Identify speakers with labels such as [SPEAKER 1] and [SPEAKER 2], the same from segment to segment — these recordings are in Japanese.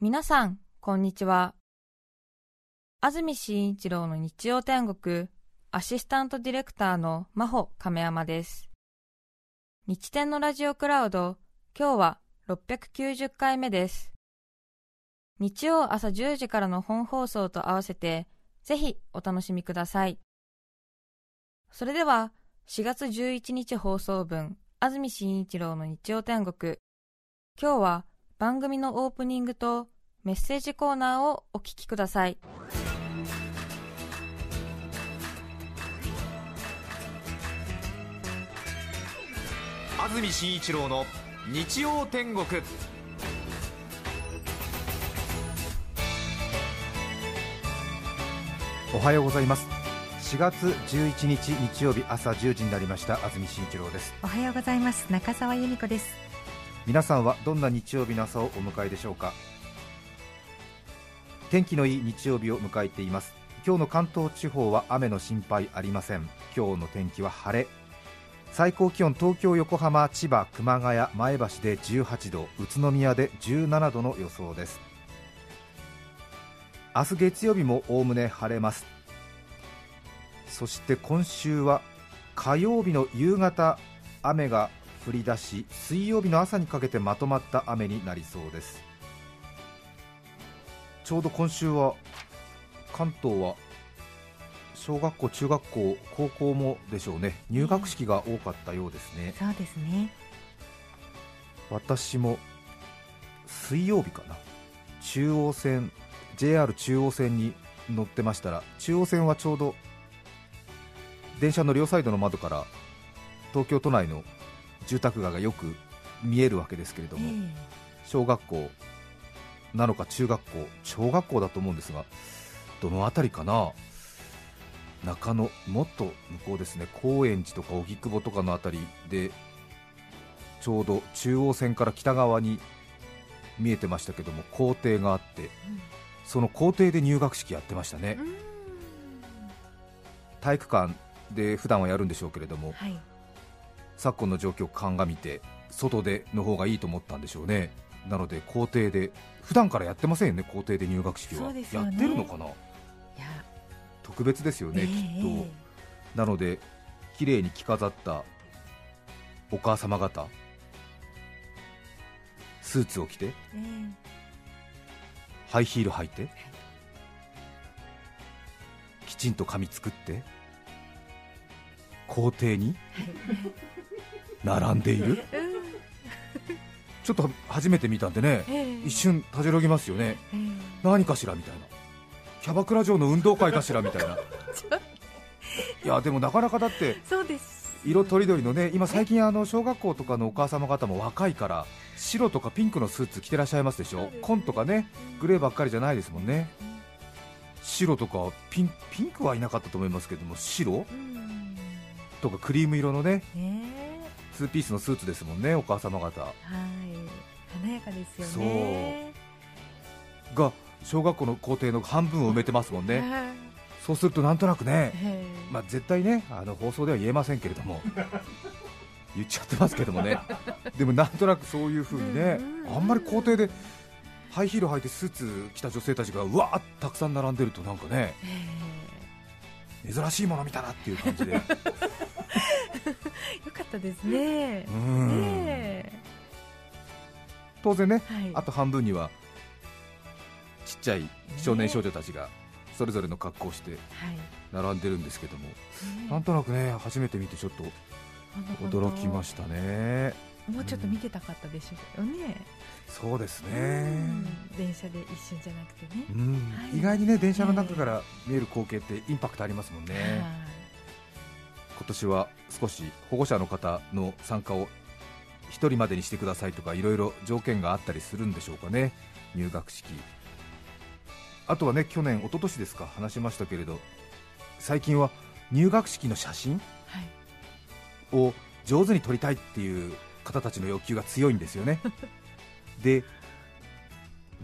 [SPEAKER 1] 皆さん、こんにちは。安住紳一郎の日曜天国、アシスタントディレクターの真帆亀山です。日天のラジオクラウド、今日は690回目です。日曜朝10時からの本放送と合わせて、ぜひお楽しみください。それでは、4月11日放送分、安住紳一郎の日曜天国。今日は番組のオープニングとメッセージコーナーをお聞きください。
[SPEAKER 2] 安住紳一郎の日曜天国。
[SPEAKER 3] おはようございます。4月11日日曜日朝10時になりました安住紳一郎です。
[SPEAKER 4] おはようございます。中澤由美子です
[SPEAKER 3] 皆さんはどんな日曜日の朝をお迎えでしょうか？天気のいい日曜日を迎えています。今日の関東地方は雨の心配ありません。今日の天気は晴れ。最高気温東京、横浜、千葉、熊谷、前橋で18度。宇都宮で17度の予想です。明日月曜日もおおむね晴れます。そして今週は火曜日の夕方雨が降り出し水曜日の朝にかけてまとまった雨になりそうです。ちょうど今週は関東は小学校、中学校、高校もでしょうね。入学式が多かったようですね、
[SPEAKER 4] そうですね。
[SPEAKER 3] 私も水曜日かな。中央線 JR 中央線に乗ってましたら中央線はちょうど電車の両サイドの窓から東京都内の住宅街がよく見えるわけですけれども、えー、小学校なのか中学校小学校だと思うんですがどの辺りかな？中野もっと向こうですね。高円寺とか荻窪とかの辺りでちょうど中央線から北側に見えてましたけども校庭があって、うん、その校庭で入学式やってましたね、体育館で普段はやるんでしょうけれども、はい、昨今の状況を鑑みて外での方がいいと思ったんでしょうね。なので校庭で普段からやってませんよね校庭で入学式は、ね、やってるのかな？特別ですよね、えー、きっと。なので綺麗に着飾ったお母様方スーツを着て、えー、ハイヒール履いて、きちんと髪作って校庭に並んでいる、ちょっと初めて見たんでね、えー、一瞬たじろぎますよね、えー、何かしらみたいな。キャバクラ城の運動会かしらみたいな。いやでもなかなかだって色とりどりのね今最近あの小学校とかのお母様方も若いから白とかピンクのスーツ着てらっしゃいますでしょ、紺とかねグレーばっかりじゃないですもんね、白とかピンピンクはいなかったと思いますけども白、とかクリーム色のね、ツーピースのスーツですもんねお母様方。はい。
[SPEAKER 4] 華やかですよね。
[SPEAKER 3] が小学校の校庭の半分を埋めてますもんね、そうするとなんとなくね、まあ、絶対ねあの放送では言えませんけれども、言っちゃってますけどもね、でもなんとなくそういう風にね、あんまり校庭でハイヒール履いてスーツ着た女性たちがうわーたくさん並んでると、なんかね、珍しいもの見たなっていう感じで。よ
[SPEAKER 4] かったですね。ね
[SPEAKER 3] 当然ね、はい、あと半分にはちっちゃい少年少女たちがそれぞれの格好をして並んでるんですけども、なんとなくね初めて見てちょっと驚きましたね。
[SPEAKER 4] もうちょっと見てたかったでしょうね、
[SPEAKER 3] そうですね。
[SPEAKER 4] 電車で一瞬じゃなくてね、
[SPEAKER 3] はい、意外にね電車の中から見える光景ってインパクトありますもんね、今年は少し保護者の方の参加を1人までにしてくださいとかいろいろ条件があったりするんでしょうかね。入学式。あとはね去年、一昨年ですか話しましたけれど最近は入学式の写真を上手に撮りたいっていう方たちの要求が強いんですよねで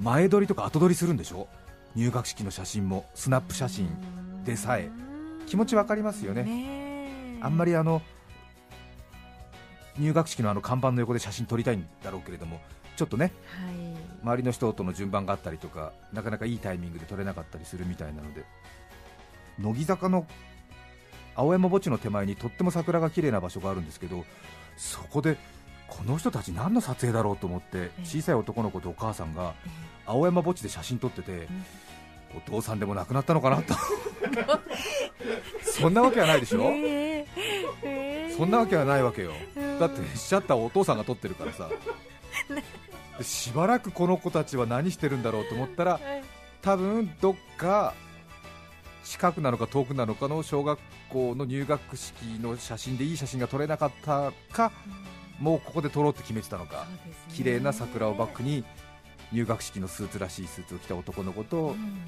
[SPEAKER 3] 前撮りとか後撮りするんでしょ？入学式の写真もスナップ写真でさえ。気持ち分かりますよね。あんまりあの入学式のあの看板の横で写真撮りたいんだろうけれどもちょっとね、はい。周りの人との順番があったりとかなかなかいいタイミングで撮れなかったりするみたいなので乃木坂の青山墓地の手前にとっても桜が綺麗な場所があるんですけどそこでこの人たち何の撮影だろうと思って小さい男の子とお母さんが青山墓地で写真撮っててお父さんでも亡くなったのかなと。そんなわけはないでしょ、
[SPEAKER 4] えーえー
[SPEAKER 3] そんなわけはないわけよ。
[SPEAKER 4] うん。
[SPEAKER 3] だってシャッターをお父さんが撮ってるからさ。でしばらくこの子たちは何してるんだろうと思ったら
[SPEAKER 4] はい。
[SPEAKER 3] 多分どっか近くなのか遠くなのかの小学校の入学式の写真でいい写真が撮れなかったかもうここで撮ろうって決めてたのか。
[SPEAKER 4] ね。
[SPEAKER 3] 綺麗な桜をバックに入学式のスーツらしいスーツを着た男の子と
[SPEAKER 4] うん。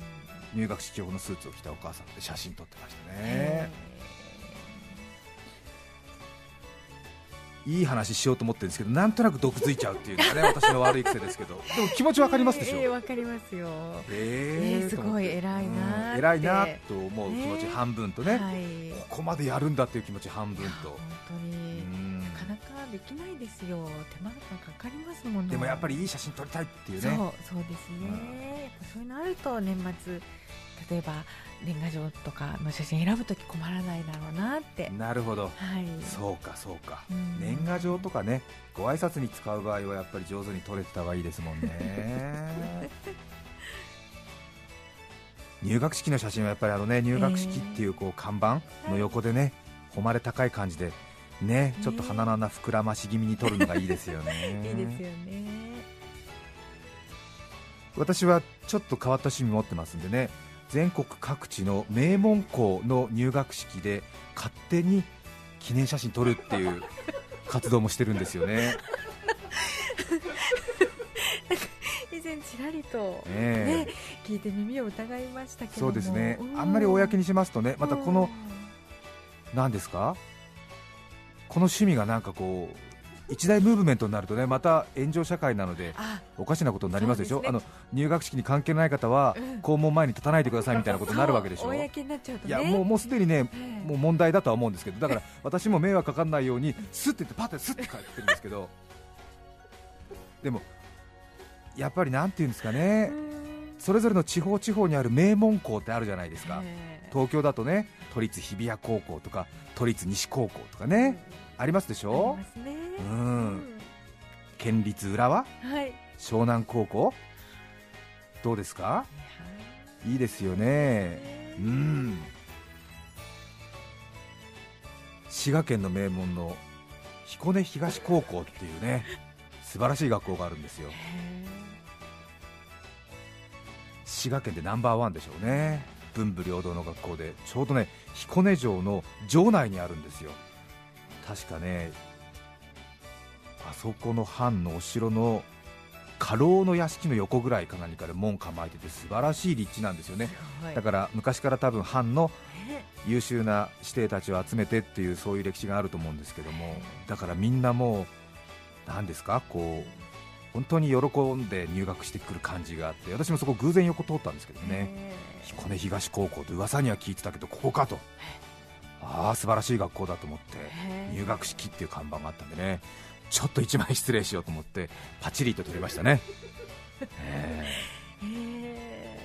[SPEAKER 3] 入学式用のスーツを着たお母さんで写真撮ってました
[SPEAKER 4] へ
[SPEAKER 3] ねいい話しようと思ってるんですけどなんとなく毒づいちゃうっていうのがね 私の悪い癖ですけど。でも気持ちわかりますでしょ？
[SPEAKER 4] えーわかりますよ。
[SPEAKER 3] え
[SPEAKER 4] えーすごい偉いなーって。
[SPEAKER 3] 偉いなと思う気持ち半分とね、
[SPEAKER 4] はい。
[SPEAKER 3] ここまでやるんだっていう気持ち半分と。
[SPEAKER 4] 本当
[SPEAKER 3] う
[SPEAKER 4] にできないですよ。手間がかかりますもの。
[SPEAKER 3] でもやっぱりいい写真撮りたいっていう
[SPEAKER 4] そう
[SPEAKER 3] ね
[SPEAKER 4] そうですね、やっぱそういうのあると年末例えば年賀状とかの写真選ぶとき困らないだろうなって。
[SPEAKER 3] なるほど。
[SPEAKER 4] はい。
[SPEAKER 3] そうかそうか、
[SPEAKER 4] うん。
[SPEAKER 3] 年賀状とかねご挨拶に使う場合はやっぱり上手に撮れてた方がいいですもんね。入学式の写真はやっぱりあのね入学式っていうこう看板の横でね誉れ高い感じでねちょっと鼻の穴膨らまし気味に撮るのがいいですよね。
[SPEAKER 4] いいですよね。
[SPEAKER 3] 私はちょっと変わった趣味持ってますんでね全国各地の名門校の入学式で勝手に記念写真撮るっていう 活動もしてるんですよね。
[SPEAKER 4] 以前ちらりと、
[SPEAKER 3] ええ。
[SPEAKER 4] ね聞いて耳を疑いましたけども。
[SPEAKER 3] そうですね。
[SPEAKER 4] うん。
[SPEAKER 3] あんまり公にしますとねまたこの何ですか？この趣味がなんかこう一大ムーブメントになるとねまた炎上社会なので
[SPEAKER 4] あ
[SPEAKER 3] おかしなことになりますでしょ？
[SPEAKER 4] ね。
[SPEAKER 3] あの入学式に関係ない方は
[SPEAKER 4] うん。
[SPEAKER 3] 校門前に立たないでくださいみたいなことになるわけでしょ？
[SPEAKER 4] そう
[SPEAKER 3] いやもうもうすでにね
[SPEAKER 4] ええ。
[SPEAKER 3] もう問題だとは思うんですけどだから私も迷惑かかんないようにスッて言ってパッてスッて帰ってるんですけど。でもやっぱりなんていうんですかね
[SPEAKER 4] うん。
[SPEAKER 3] それぞれの地方地方にある名門校ってあるじゃないですか。
[SPEAKER 4] ええ。
[SPEAKER 3] 東京だとね都立日比谷高校とか都立西高校とかねありますでし
[SPEAKER 4] あ
[SPEAKER 3] ょ
[SPEAKER 4] りますね。
[SPEAKER 3] うん。県立浦和？
[SPEAKER 4] うんはい。
[SPEAKER 3] 湘南高校？どうですか？いいですよね。うん。滋賀県の名門の彦根東高校っていうね素晴らしい学校があるんですよ。滋賀県でナンバーワンでしょうね文武両道の学校でちょうどね彦根城の城内にあるんですよ。確かねあそこの藩のお城の家老の屋敷の横ぐらいか何かで門構えてて素晴らしい立地なんですよね。だから昔から多分藩の優秀な指定たちを集めてっていうそういう歴史があると思うんですけども。だからみんなもう何ですかこう本当に喜んで入学してくる感じがあって私もそこ偶然横通ったんですけどね。彦根東高校と噂には聞いてたけどここかと。ああ素晴らしい学校だと思って入学式っていう看板があったんでね。ちょっと一枚失礼しようと思ってパチリと取りましたね、ええ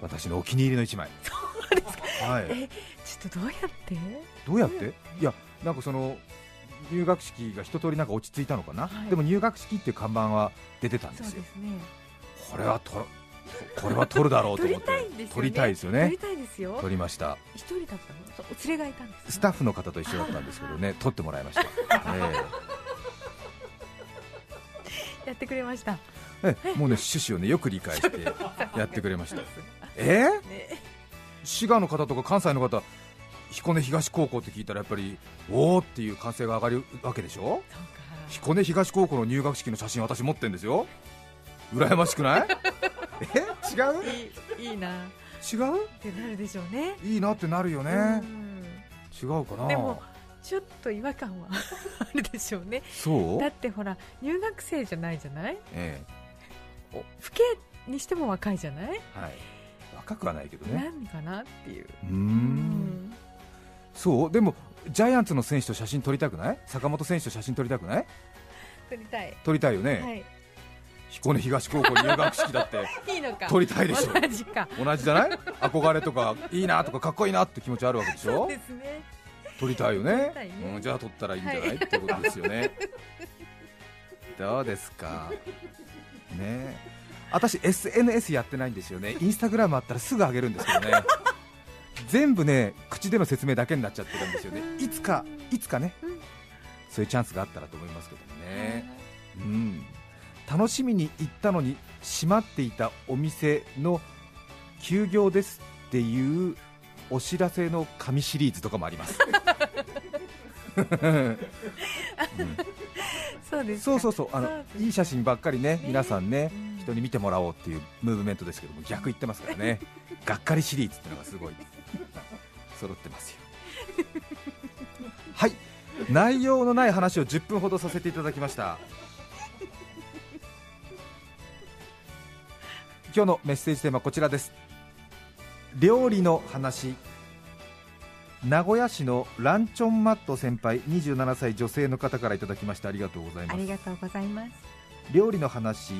[SPEAKER 3] 私のお気に入りの一枚。
[SPEAKER 4] そうですか。
[SPEAKER 3] はい。
[SPEAKER 4] えちょっとどうやって？
[SPEAKER 3] どうやって？いやなんかその入学式が一通りなんか落ち着いたのかな、
[SPEAKER 4] はい。
[SPEAKER 3] でも入学式っていう看板は出てたんですよ。
[SPEAKER 4] すね。
[SPEAKER 3] これはとこれは取るだろうと思って。
[SPEAKER 4] たいんですよね。
[SPEAKER 3] 撮りたいですよ
[SPEAKER 4] 撮
[SPEAKER 3] ね
[SPEAKER 4] りたいですよ。
[SPEAKER 3] 撮りました。
[SPEAKER 4] 一人だったの？お連れがいたんです。か
[SPEAKER 3] スタッフの方と一緒だったんですけどね撮ってもらいました、え
[SPEAKER 4] やってくれました。
[SPEAKER 3] えええもうね趣旨をねよく理解して やってくれました。えー
[SPEAKER 4] ね
[SPEAKER 3] 滋賀の方とか関西の方彦根東高校って聞いたらやっぱりおおっていう歓声が上がるわけでしょ？彦根東高校の入学式の写真私持ってんですよ。羨ましくない？え？違う？
[SPEAKER 4] いいな。っ
[SPEAKER 3] 違う？
[SPEAKER 4] てなるでしょうね。
[SPEAKER 3] いいなってなるよね、
[SPEAKER 4] うん。
[SPEAKER 3] 違うかな。
[SPEAKER 4] でもちょっと違和感は あるでしょうね。
[SPEAKER 3] そう？
[SPEAKER 4] だってほら入学生じゃないじゃない？
[SPEAKER 3] え
[SPEAKER 4] 老けにしても若いじゃない、
[SPEAKER 3] えはい。若くはないけどね。
[SPEAKER 4] 何かなっていう。
[SPEAKER 3] うーんそう？でもジャイアンツの選手と写真撮りたくない？坂本選手と写真撮りたくない？
[SPEAKER 4] 撮りたい。
[SPEAKER 3] 撮りたいよね、
[SPEAKER 4] はい。
[SPEAKER 3] 彦根東高校入学式だって
[SPEAKER 4] いいのか。
[SPEAKER 3] 撮りたいでしょ。
[SPEAKER 4] 同じか。
[SPEAKER 3] 同じじゃない？憧れとかいいなとかかっこいいなって気持ちあるわけでし
[SPEAKER 4] そう
[SPEAKER 3] ょ
[SPEAKER 4] ですね。
[SPEAKER 3] 撮りたいよね？
[SPEAKER 4] ね。
[SPEAKER 3] うん、じゃあ撮ったらいいんじゃない、ってことですよね。どうですか？ね。私 SNS やってないんですよね。インスタグラムあったらすぐ上げるんですけどね全部ね口での説明だけになっちゃってるんですよね。いつかいつかね、
[SPEAKER 4] うん。
[SPEAKER 3] そういうチャンスがあったらと思いますけどもね、うん、楽しみに行ったのに閉まっていたお店の休業ですっていうお知らせの紙シリーズとかもあります。
[SPEAKER 4] そうです
[SPEAKER 3] そうそうそう。あのいい写真ばっかりね
[SPEAKER 4] ね。
[SPEAKER 3] 皆さんね
[SPEAKER 4] うん。
[SPEAKER 3] 人に見てもらおうっていうムーブメントですけども逆言ってますからね。がっかりシリーズっていうのがすごい揃ってますよ。はい。内容のない話を10分ほどさせていただきました。今日のメッセージテーマはこちらです。料理の話。名古屋市のランチョンマット先輩27歳女性の方からいただきました。ありがとうございます。
[SPEAKER 4] ありがとうございます。
[SPEAKER 3] 料理の話。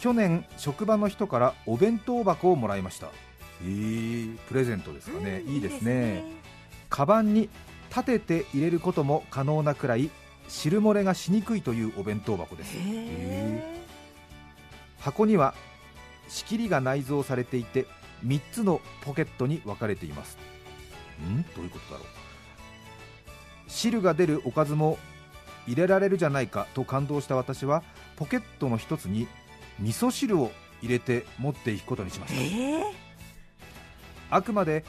[SPEAKER 3] 去年職場の人からお弁当箱をもらいましたえー、プレゼントですかね、
[SPEAKER 4] うん
[SPEAKER 3] いいですね。カバンに立てて入れることも可能なくらい汁漏れがしにくいというお弁当箱です。
[SPEAKER 4] へえ
[SPEAKER 3] 箱には仕切りが内蔵されていて3つのポケットに分かれています。ん？どういうことだろう。汁が出るおかずも入れられるじゃないかと感動した私はポケットの一つに味噌汁を入れて持っていくことにしました。
[SPEAKER 4] ええ
[SPEAKER 3] あくまで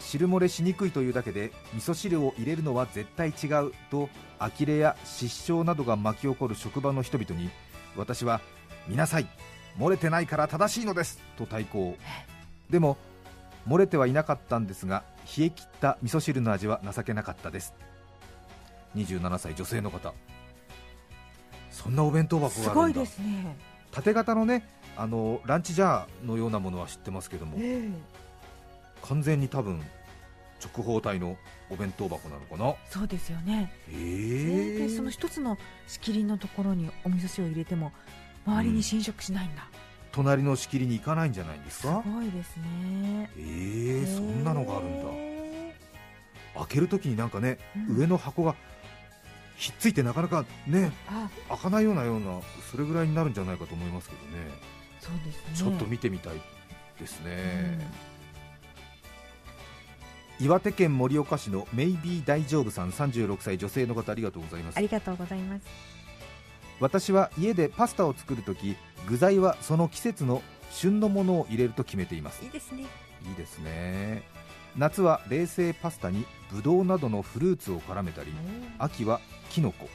[SPEAKER 3] 汁漏れしにくいというだけで味噌汁を入れるのは絶対違うと呆れや失笑などが巻き起こる職場の人々に私は見なさい漏れてないから正しいのですと対抗。でも漏れてはいなかったんですが冷え切った味噌汁の味は情けなかったです。27歳女性の方。そんなお弁当箱があるんだ。
[SPEAKER 4] すごいですね。
[SPEAKER 3] 縦型のねあのランチジャーのようなものは知ってますけども。
[SPEAKER 4] え
[SPEAKER 3] 完全に多分直方体のお弁当箱なのかな？
[SPEAKER 4] そうですよね。
[SPEAKER 3] え。
[SPEAKER 4] でその一つの仕切りのところにお味噌汁を入れても周りに侵食しないんだ、
[SPEAKER 3] 隣の仕切りに行かないんじゃないんです
[SPEAKER 4] す
[SPEAKER 3] か
[SPEAKER 4] ごいですね。
[SPEAKER 3] えー、そんなのがあるんだ。
[SPEAKER 4] へ
[SPEAKER 3] 開けるときになんかね、
[SPEAKER 4] うん。
[SPEAKER 3] 上の箱がひっついてなかなかね開かないようなようなそれぐらいになるんじゃないかと思いますけどね。
[SPEAKER 4] そうですね。
[SPEAKER 3] ちょっと見てみたいです
[SPEAKER 4] う
[SPEAKER 3] ね
[SPEAKER 4] ん、
[SPEAKER 3] 岩手県盛岡市のメイビー大丈夫さん36歳女性の方ありがとうございます。
[SPEAKER 4] ありがとうございます。
[SPEAKER 3] 私は家でパスタを作るとき具材はその季節の旬のものを入れると決めています。
[SPEAKER 4] いいですね。
[SPEAKER 3] いいですね。夏は冷製パスタにぶどうなどのフルーツを絡めたり秋はきのこ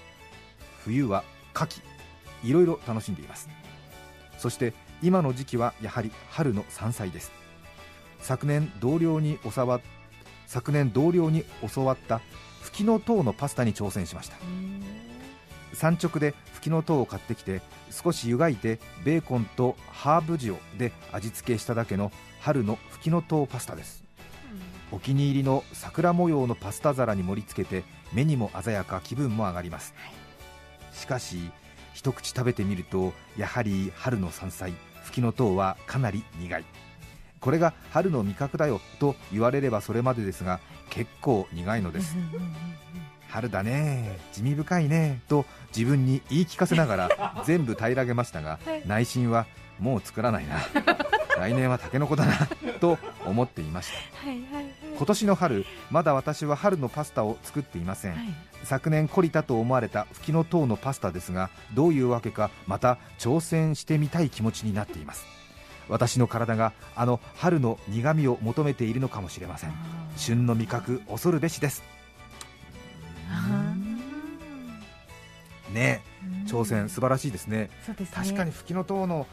[SPEAKER 3] 冬は牡蠣いろいろ楽しんでいます。そして今の時期はやはり春の山菜です。昨年同僚に教わ昨年同僚に教わったフキノトウのパスタに挑戦しました。産直でフキノトウを買ってきて少し湯がいてベーコンとハーブ塩で味付けしただけの春のフキノトウパスタです。お気に入りの桜模様のパスタ皿に盛り付けて目にも鮮やか気分も上がります、しかし一口食べてみるとやはり春の山菜フキノトウはかなり苦いこれが春の味覚だよと言われればそれまでですが結構苦いのです。春だね地味深いねと自分に言い聞かせながら 全部平らげましたが、
[SPEAKER 4] はい。
[SPEAKER 3] 内心はもう作らないな。来年はタケノコだなと思っていました。
[SPEAKER 4] はいはいはい。
[SPEAKER 3] 今年の春まだ私は春のパスタを作っていません、
[SPEAKER 4] はい。
[SPEAKER 3] 昨年懲りたと思われたフキノトウのパスタですがどういうわけかまた挑戦してみたい気持ちになっています私の体があの春の苦味を求めているのかもしれません。旬の味覚恐るべしです。
[SPEAKER 4] あ
[SPEAKER 3] ね
[SPEAKER 4] ー
[SPEAKER 3] 挑戦素晴らしいですね。
[SPEAKER 4] ね。
[SPEAKER 3] 確かにフキノトウの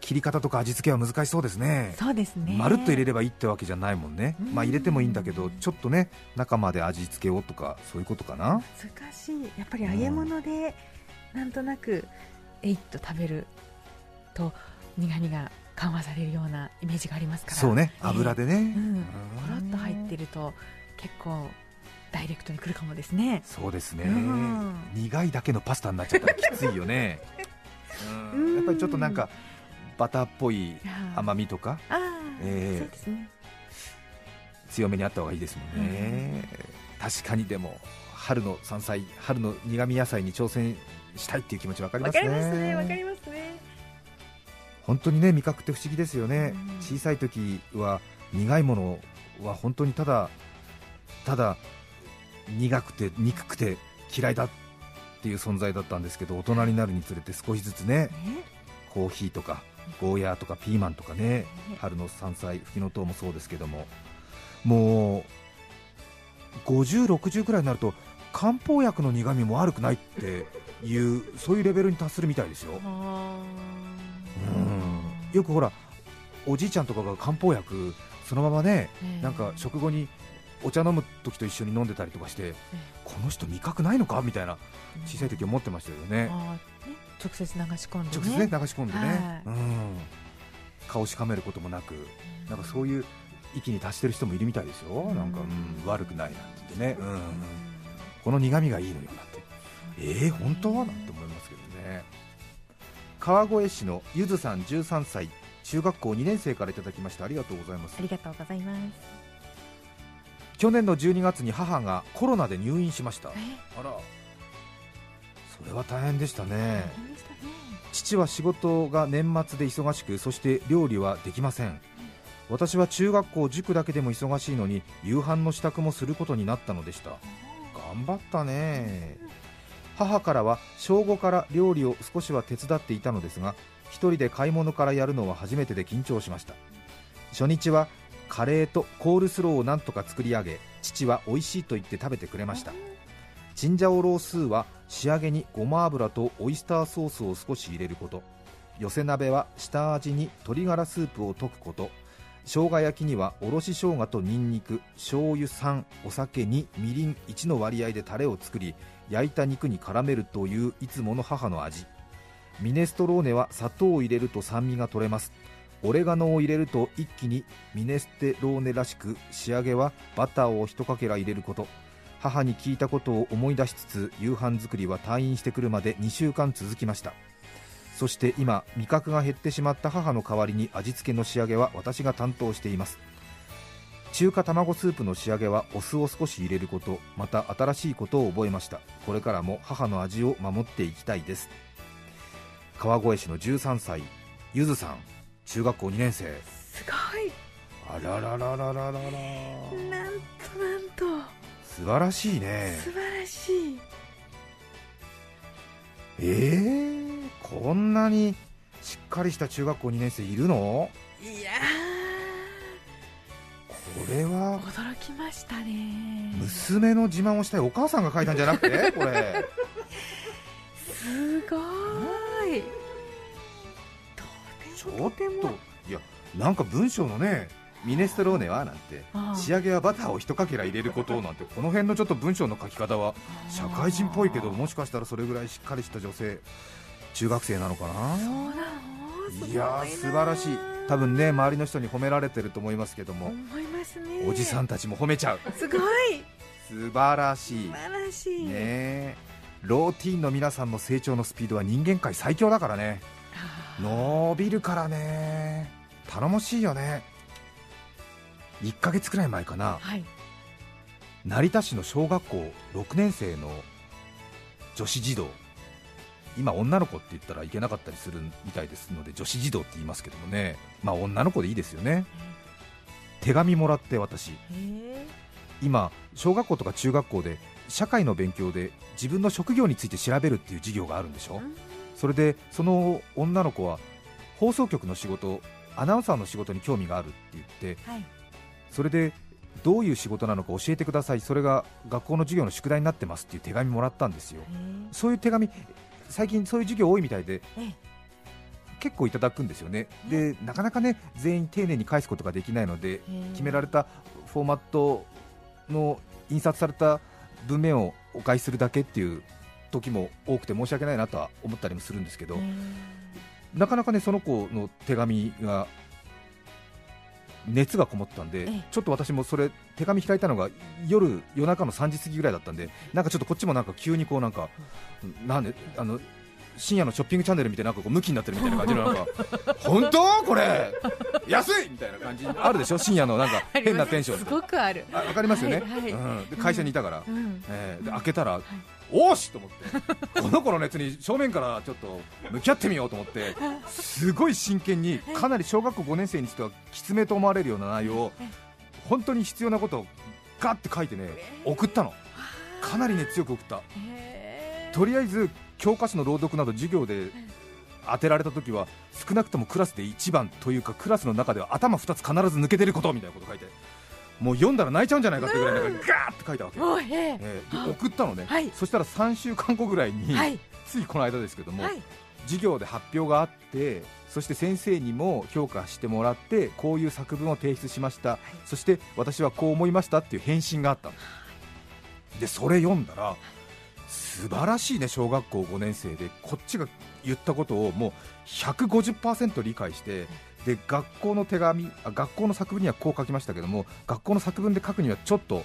[SPEAKER 3] 切り方とか味付けは難しそうですね。
[SPEAKER 4] そうですね。
[SPEAKER 3] まるっと入れればいいってわけじゃないもんね、
[SPEAKER 4] うん。
[SPEAKER 3] まあ入れてもいいんだけどちょっとね中まで味付けをとかそういうことかな。
[SPEAKER 4] 難しい。やっぱり揚げ物でなんとなくえいっと食べると苦味が緩和されるようなイメージがありますから。
[SPEAKER 3] そうね。
[SPEAKER 4] ええ。
[SPEAKER 3] 油でね、
[SPEAKER 4] うん。ポロっと入ってると結構ダイレクトにくるかもですね。
[SPEAKER 3] そうですね、
[SPEAKER 4] うん。
[SPEAKER 3] 苦いだけのパスタになっちゃったらきついよね。うん。
[SPEAKER 4] うん
[SPEAKER 3] やっぱりちょっとなんかバターっぽい
[SPEAKER 4] あ
[SPEAKER 3] 甘みとか？えー
[SPEAKER 4] そうですね。
[SPEAKER 3] 強めにあった方がいいですもんね、確かにでも春の山菜春の苦味野菜に挑戦したいっていう気持ちわかり
[SPEAKER 4] わ
[SPEAKER 3] ますね。
[SPEAKER 4] かりますね。わかりますね
[SPEAKER 3] 本当にね味覚って不思議ですよね、
[SPEAKER 4] うん。
[SPEAKER 3] 小さい時は苦いものは本当にただただ苦くて憎くて嫌いだっていう存在だったんですけど大人になるにつれて少しずつね
[SPEAKER 4] ね。
[SPEAKER 3] コーヒーとかゴーヤーとかピーマンとかね
[SPEAKER 4] ね。
[SPEAKER 3] 春の山菜フキノトウもそうですけどももう50、60くらいになると漢方薬の苦味も悪くないっていうそういうレベルに達するみたいですよ。よくほらおじいちゃんとかが漢方薬そのままね
[SPEAKER 4] ー
[SPEAKER 3] なんか食後にお茶飲む時と一緒に飲んでたりとかしてこの人味覚ないのか？みたいな小さい時思ってましたよね。
[SPEAKER 4] あーね直接流し込んで
[SPEAKER 3] 直接ね流し込んでね、
[SPEAKER 4] はい。
[SPEAKER 3] うん。顔しかめることもなくなんかそういう域に達してる人もいるみたいですよ、
[SPEAKER 4] うん。
[SPEAKER 3] なんか、うん、悪くないなんて言ってね、うん、この苦味がいいのよなんて、えー、本当？はなんて思いますけどね、川越市のゆずさん13歳、中学校2年生からいただきました、ありがとうございます。
[SPEAKER 4] あ。りがとうございます。
[SPEAKER 3] 去年の12月に母がコロナで入院しました、あ
[SPEAKER 4] え
[SPEAKER 3] ら、それは大変でしたね。
[SPEAKER 4] 大変でしたね。
[SPEAKER 3] 父は仕事が年末で忙しくそして料理はできません。私は中学校塾だけでも忙しいのに夕飯の支度もすることになったのでした。頑張ったね母からは正午から料理を少しは手伝っていたのですが一人で買い物からやるのは初めてで緊張しました。初日はカレーとコールスローをなんとか作り上げ父は美味しいと言って食べてくれました。チンジャオロースーは仕上げにごま油とオイスターソースを少し入れること。寄せ鍋は下味に鶏ガラスープを溶くこと。生姜焼きにはおろし生姜とニンニク醤油3お酒2みりん1の割合でタレを作り焼いた肉に絡めるといういつもの母の味。ミネストローネは砂糖を入れると酸味が取れます。オレガノを入れると一気にミネステローネらしく仕上げはバターを一かけら入れること。母に聞いたことを思い出しつつ夕飯作りは退院してくるまで2週間続きました。そして今味覚が減ってしまった母の代わりに味付けの仕上げは私が担当しています。中華卵スープの仕上げはお酢を少し入れることまた新しいことを覚えました。これからも母の味を守っていきたいです。川越市の13歳ゆずさん中学校2年生。
[SPEAKER 4] すごい。
[SPEAKER 3] あららららららら。
[SPEAKER 4] なんとなんと。
[SPEAKER 3] 素晴らしいね。
[SPEAKER 4] 素晴らしい。
[SPEAKER 3] えー、こんなにしっかりした中学校2年生いるの？
[SPEAKER 4] いや
[SPEAKER 3] これは。
[SPEAKER 4] ー驚きましたね。
[SPEAKER 3] 娘の自慢をしたいお母さんが書いたんじゃなくて？これ。
[SPEAKER 4] すごい。
[SPEAKER 3] ちょっと。いやなんか文章のねミネストローネはなんて仕上げはバターを一かけら入れることなんてこの辺のちょっと文章の書き方は社会人っぽいけどもしかしたらそれぐらいしっかりした女性中学生なのかな？
[SPEAKER 4] そうなの？い
[SPEAKER 3] やー素晴らしい多分ね周りの人に褒められてると思いますけども。
[SPEAKER 4] 思いますね。
[SPEAKER 3] おじさんたちも褒めちゃう。
[SPEAKER 4] すごい。
[SPEAKER 3] 素晴らしい。
[SPEAKER 4] 素晴らしい、
[SPEAKER 3] ねえ。ローティーンの皆さんの成長のスピードは人間界最強だからね。伸びるからね。頼もしいよね。1ヶ月くらい前かな。
[SPEAKER 4] はい。
[SPEAKER 3] 成田市の小学校6年生の女子児童今女の子って言ったらいけなかったりするみたいですので女子児童って言いますけどもね。まあ女の子でいいですよね。手紙もらって私。
[SPEAKER 4] へ
[SPEAKER 3] 今小学校とか中学校で社会の勉強で自分の職業について調べるっていう授業があるんでしょ。
[SPEAKER 4] うん。
[SPEAKER 3] それでその女の子は放送局の仕事アナウンサーの仕事に興味があるって言って
[SPEAKER 4] はい。
[SPEAKER 3] それでどういう仕事なのか教えてください。それが学校の授業の宿題になってますっていう手紙もらったんですよ。
[SPEAKER 4] へ
[SPEAKER 3] そういう手紙最近そういう授業多いみたいで
[SPEAKER 4] ええ。
[SPEAKER 3] 結構いただくんですよね。でなかなかね全員丁寧に返すことができないので
[SPEAKER 4] え。
[SPEAKER 3] 決められたフォーマットの印刷された文面をお返しするだけっていう時も多くて申し訳ないなとは思ったりもするんですけど、
[SPEAKER 4] へ
[SPEAKER 3] なかなかねその子の手紙が熱がこもったんで、
[SPEAKER 4] ええ。
[SPEAKER 3] ちょっと私もそれ手紙開いたのが夜夜中の3時過ぎぐらいだったんでなんかちょっとこっちもなんか急にこうなんかなんであの深夜のショッピングチャンネルみたいななんかこう向きになってるみたいな感じのなんか 本当？これ？安い？みたいな感じあるでしょ？深夜のなんか変なテンション。
[SPEAKER 4] すごくある。
[SPEAKER 3] あわかりますよね、
[SPEAKER 4] はいはい。
[SPEAKER 3] うん、で会社にいたから、
[SPEAKER 4] うん。
[SPEAKER 3] えーで開けたら、おーしと思って、この子の熱に正面からちょっと向き合ってみようと思って、すごい真剣に、かなり小学校5年生にしてはきつめと思われるような内容を、本当に必要なことをガッて書いてね、送ったの、かなりね強く送った、とりあえず教科書の朗読など授業で当てられた時は、少なくともクラスで一番というか、クラスの中では頭2つ必ず抜けてることみたいなこと書いて、もう読んだら泣いちゃうんじゃないかってぐらいなんかガーって書いたわけ。
[SPEAKER 4] おへー
[SPEAKER 3] えーで送ったのね、
[SPEAKER 4] はい。
[SPEAKER 3] そしたら3週間後ぐらいに、
[SPEAKER 4] はい。
[SPEAKER 3] ついこの間ですけども、
[SPEAKER 4] はい。
[SPEAKER 3] 授業で発表があってそして先生にも評価してもらってこういう作文を提出しました、そして私はこう思いましたっていう返信があったの。でそれ読んだら素晴らしいね小学校5年生で。こっちが言ったことをもう150%理解してで学校の手紙あ学校の作文にはこう書きましたけども学校の作文で書くにはちょっと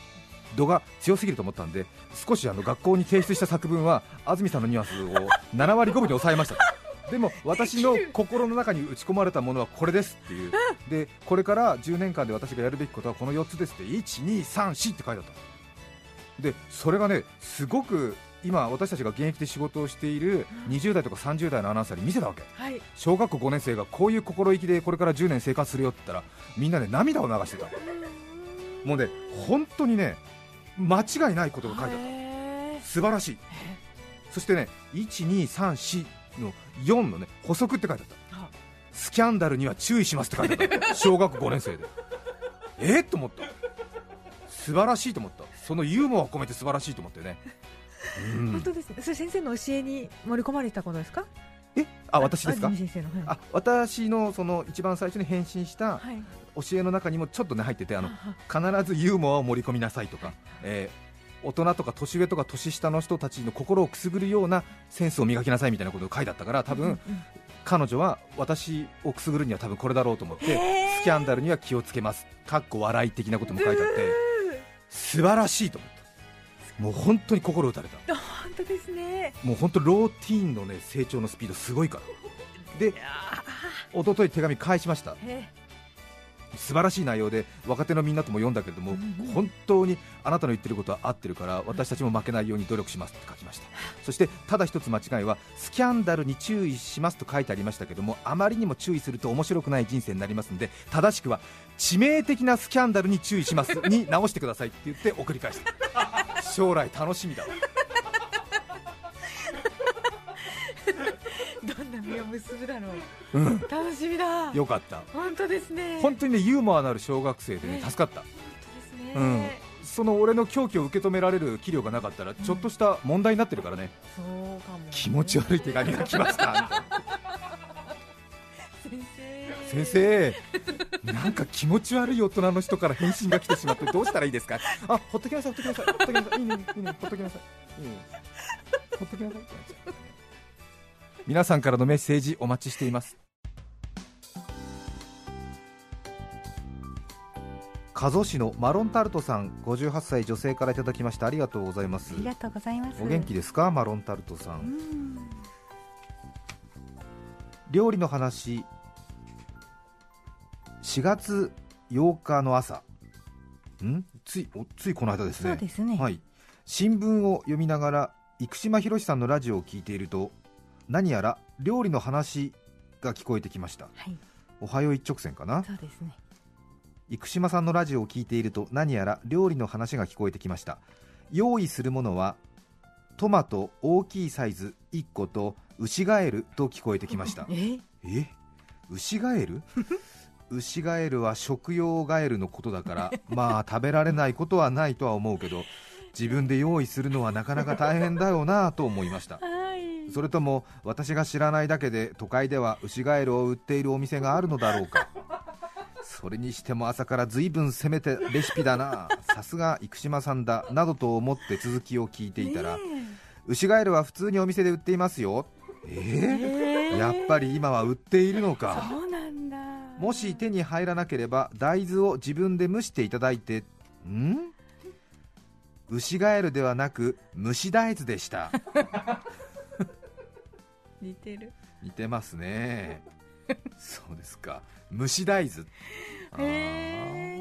[SPEAKER 3] 度が強すぎると思ったんで少しあの学校に提出した作文は安住さんのニュアンスを7割5分に抑えました。でも私の心の中に打ち込まれたものはこれですっていう。でこれから10年間で私がやるべきことはこの4つですって1234って書いてあった。でそれがねすごく今私たちが現役で仕事をしている20代とか30代のアナウンサーに見せたわけ。
[SPEAKER 4] はい。
[SPEAKER 3] 小学校5年生がこういう心意気でこれから10年生活するよって言ったらみんなで涙を流してたもうね本当にね間違いないことが書いてあった。素晴らしい。そしてね1234の4のね補足って書いてあった。
[SPEAKER 4] あ。
[SPEAKER 3] スキャンダルには注意しますって書いてあった。小学5年生で。えっと思った。素晴らしいと思った。そのユーモアを込めて素晴らしいと思ってねうん。
[SPEAKER 4] 本当ですね。それ先生の教えに盛り込まれたことですか？
[SPEAKER 3] えあ私ですか？
[SPEAKER 4] はい。
[SPEAKER 3] あ私のその一番最初に返信した
[SPEAKER 4] はい。
[SPEAKER 3] 教えの中にもちょっとね入っててあの
[SPEAKER 4] あ
[SPEAKER 3] 必ずユーモアを盛り込みなさいとか、えー大人とか年上とか年下の人たちの心をくすぐるようなセンスを磨きなさいみたいなことが書いてあったから多分、
[SPEAKER 4] うんうん
[SPEAKER 3] 彼女は私をくすぐるには多分これだろうと思ってスキャンダルには気をつけます。かっこ笑い的なことも書いてあって素晴らしいと思もう本当に心打たれた。
[SPEAKER 4] 本当ですね。
[SPEAKER 3] もう本当ローティーンのね成長のスピードすごいから。で一昨日手紙返しました。
[SPEAKER 4] へ
[SPEAKER 3] 素晴らしい内容で若手のみんなとも読んだけれども、
[SPEAKER 4] うんうん
[SPEAKER 3] 本当にあなたの言ってることは合ってるから私たちも負けないように努力しますって書きました。そしてただ一つ間違いはスキャンダルに注意しますと書いてありましたけどもあまりにも注意すると面白くない人生になりますので正しくは致命的なスキャンダルに注意しますに直してくださいって言って送り返した将来楽しみだわ。
[SPEAKER 4] ーどんな実を結ぶだろう。
[SPEAKER 3] うん。
[SPEAKER 4] 楽しみだ。
[SPEAKER 3] よかった。
[SPEAKER 4] 本当ですね。
[SPEAKER 3] 本当にねユーモアのある小学生でね助かった。
[SPEAKER 4] 本当ですね、
[SPEAKER 3] うん。その俺の狂気を受け止められる器量がなかったらちょっとした問題になってるからね、
[SPEAKER 4] そうかも
[SPEAKER 3] 気持ち悪い手紙が来ました。
[SPEAKER 4] 先生。
[SPEAKER 3] 先生なんか気持ち悪い大人の人から返信が来てしまってどうしたらいいですか？あほっときなさいほっときなさいほっときなさい。いいねいいねほっときなさい。いいね。ほっときなさい。皆さんからのメッセージお待ちしています。加須市のマロンタルトさん58歳女性からいただきました。ありがとうございます。
[SPEAKER 4] ありがとうございます。
[SPEAKER 3] お元気ですか？マロンタルトさ
[SPEAKER 4] うんん。
[SPEAKER 3] 料理の話4月8日の朝。ん？ついおついこの間ですね。
[SPEAKER 4] そうですね。
[SPEAKER 3] はい、新聞を読みながら生島博さんのラジオを聞いていると何やら料理の話が聞こえてきました。
[SPEAKER 4] はい。
[SPEAKER 3] おはよう一直線かな？
[SPEAKER 4] そうですね。
[SPEAKER 3] 生島さんのラジオを聞いていると何やら料理の話が聞こえてきました。用意するものはトマト大きいサイズ1個と牛ガエルと聞こえてきました。
[SPEAKER 4] え？
[SPEAKER 3] え？牛ガエル？牛ガエルは食用ガエルのことだから まあ食べられないことはないとは思うけど自分で用意するのはなかなか大変だよなと思いました。
[SPEAKER 4] はい。
[SPEAKER 3] それとも私が知らないだけで都会では牛ガエルを売っているお店があるのだろうか。それにしても朝から随分攻めてレシピだな。さすが生島さんだなどと思って続きを聞いていたら、
[SPEAKER 4] ね
[SPEAKER 3] 牛ガエルは普通にお店で売っていますよ。えー？
[SPEAKER 4] ええ
[SPEAKER 3] やっぱり今は売っているのか。
[SPEAKER 4] そうなんだ
[SPEAKER 3] もし手に入らなければ大豆を自分で蒸していただいてん？牛ガエルではなく蒸し大豆でした。
[SPEAKER 4] 似てる。
[SPEAKER 3] 似てますね。そうですか。蒸し大豆。
[SPEAKER 4] へえ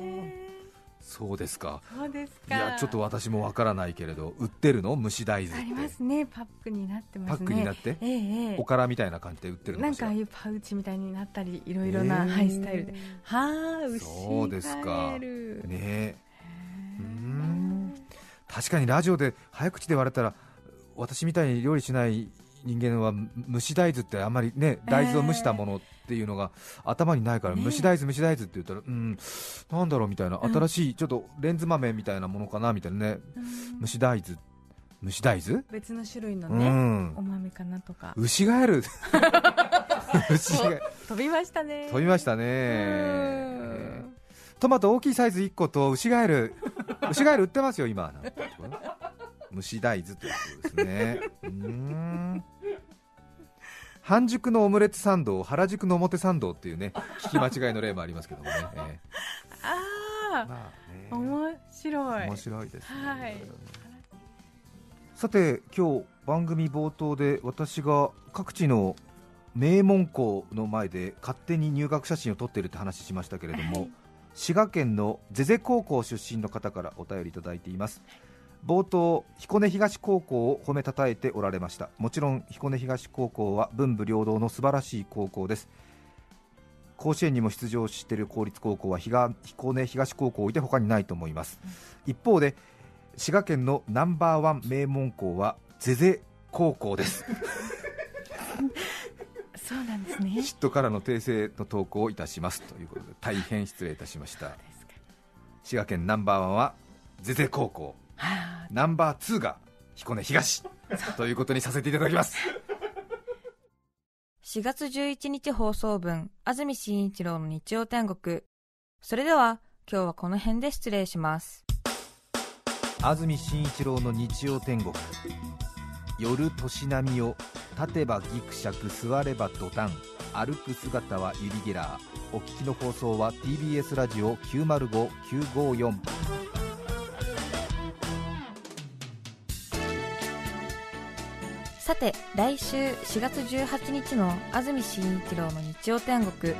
[SPEAKER 3] そうですか。
[SPEAKER 4] そうです
[SPEAKER 3] い
[SPEAKER 4] か
[SPEAKER 3] やちょっと私もわからないけれど売ってるの？蒸し大豆
[SPEAKER 4] ありますね。パックになってますね。
[SPEAKER 3] パックになって？
[SPEAKER 4] えええ
[SPEAKER 3] おからみたいな感じで売ってる
[SPEAKER 4] なんかああいうパウチみたいになったりいろいろな、
[SPEAKER 3] へー。
[SPEAKER 4] はい、スタイルで。はあ牛
[SPEAKER 3] そうですか。ね。えうーん。確かにラジオで早口で言われたら私みたいに料理しない人間は蒸し大豆ってあんまりね大豆を蒸したものっていうのが頭にないから、
[SPEAKER 4] ね
[SPEAKER 3] 蒸し大豆蒸し大豆って言ったらうんなんだろうみたいな
[SPEAKER 4] うん。
[SPEAKER 3] 新しいちょっとレンズ豆みたいなものかなみたいなね。
[SPEAKER 4] うん。
[SPEAKER 3] 蒸し大豆？蒸し大豆？
[SPEAKER 4] 別の種類の
[SPEAKER 3] う
[SPEAKER 4] ね、
[SPEAKER 3] ん。
[SPEAKER 4] お豆かなとか。
[SPEAKER 3] 牛ガエル
[SPEAKER 4] 飛びましたね。
[SPEAKER 3] 飛びました
[SPEAKER 4] う
[SPEAKER 3] ね
[SPEAKER 4] ん。
[SPEAKER 3] トマト大きいサイズ1個と牛ガエル牛ガエル売ってますよ今。なんて蒸し大豆ということですね。うーん半熟のオムレツサンドを原宿の表参道っていうね聞き間違いの例もありますけどもね、え
[SPEAKER 4] あ
[SPEAKER 3] ー。まあね。
[SPEAKER 4] あ面白い。
[SPEAKER 3] 面白いですね、
[SPEAKER 4] はい。
[SPEAKER 3] さて今日番組冒頭で私が各地の名門校の前で勝手に入学写真を撮っているって話しましたけれども、滋賀県のゼゼ高校出身の方からお便りいただいています冒頭彦根東高校を褒めたたえておられました。もちろん彦根東高校は文武両道の素晴らしい高校です。甲子園にも出場している公立高校は彦根東高校をいて他にないと思います、一方で滋賀県のナンバーワン名門校はゼゼ高校です。
[SPEAKER 4] そうなんですね。
[SPEAKER 3] 嫉妬からの訂正の投稿をいたします。ということで大変失礼いたしました。滋賀県ナンバーワンはゼゼ高校。
[SPEAKER 4] はあ
[SPEAKER 3] ナンバーツーが彦根東 ということにさせていただきます。
[SPEAKER 1] 4月11日放送分安住紳一郎の日曜天国。それでは今日はこの辺で失礼します。
[SPEAKER 3] 安住紳一郎の日曜天国。夜年波を立てばギクシャク座ればドタン歩く姿はユリ・ゲラー。お聞きの放送は TBS ラジオ905954
[SPEAKER 1] さて来週4月18日の安住紳一郎の日曜天国。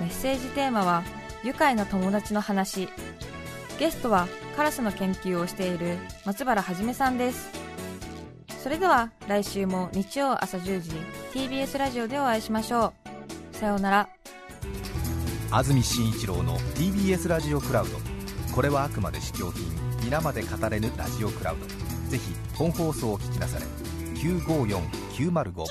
[SPEAKER 1] メッセージテーマは愉快な友達の話。ゲストはカラスの研究をしている松原はじめさんです。それでは来週も日曜朝10時 TBS ラジオでお会いしましょう。さようなら。
[SPEAKER 3] 安住紳一郎の TBS ラジオクラウド。これはあくまで試供品。皆まで語れぬラジオクラウド。ぜひ本放送を聞きなされ。954905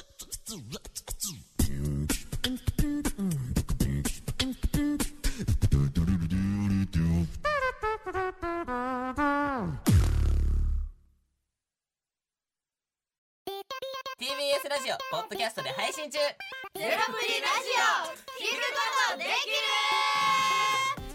[SPEAKER 5] TBS ラジオポッドキャストで配信中。
[SPEAKER 6] ゼロプリラジオ。聞くことできる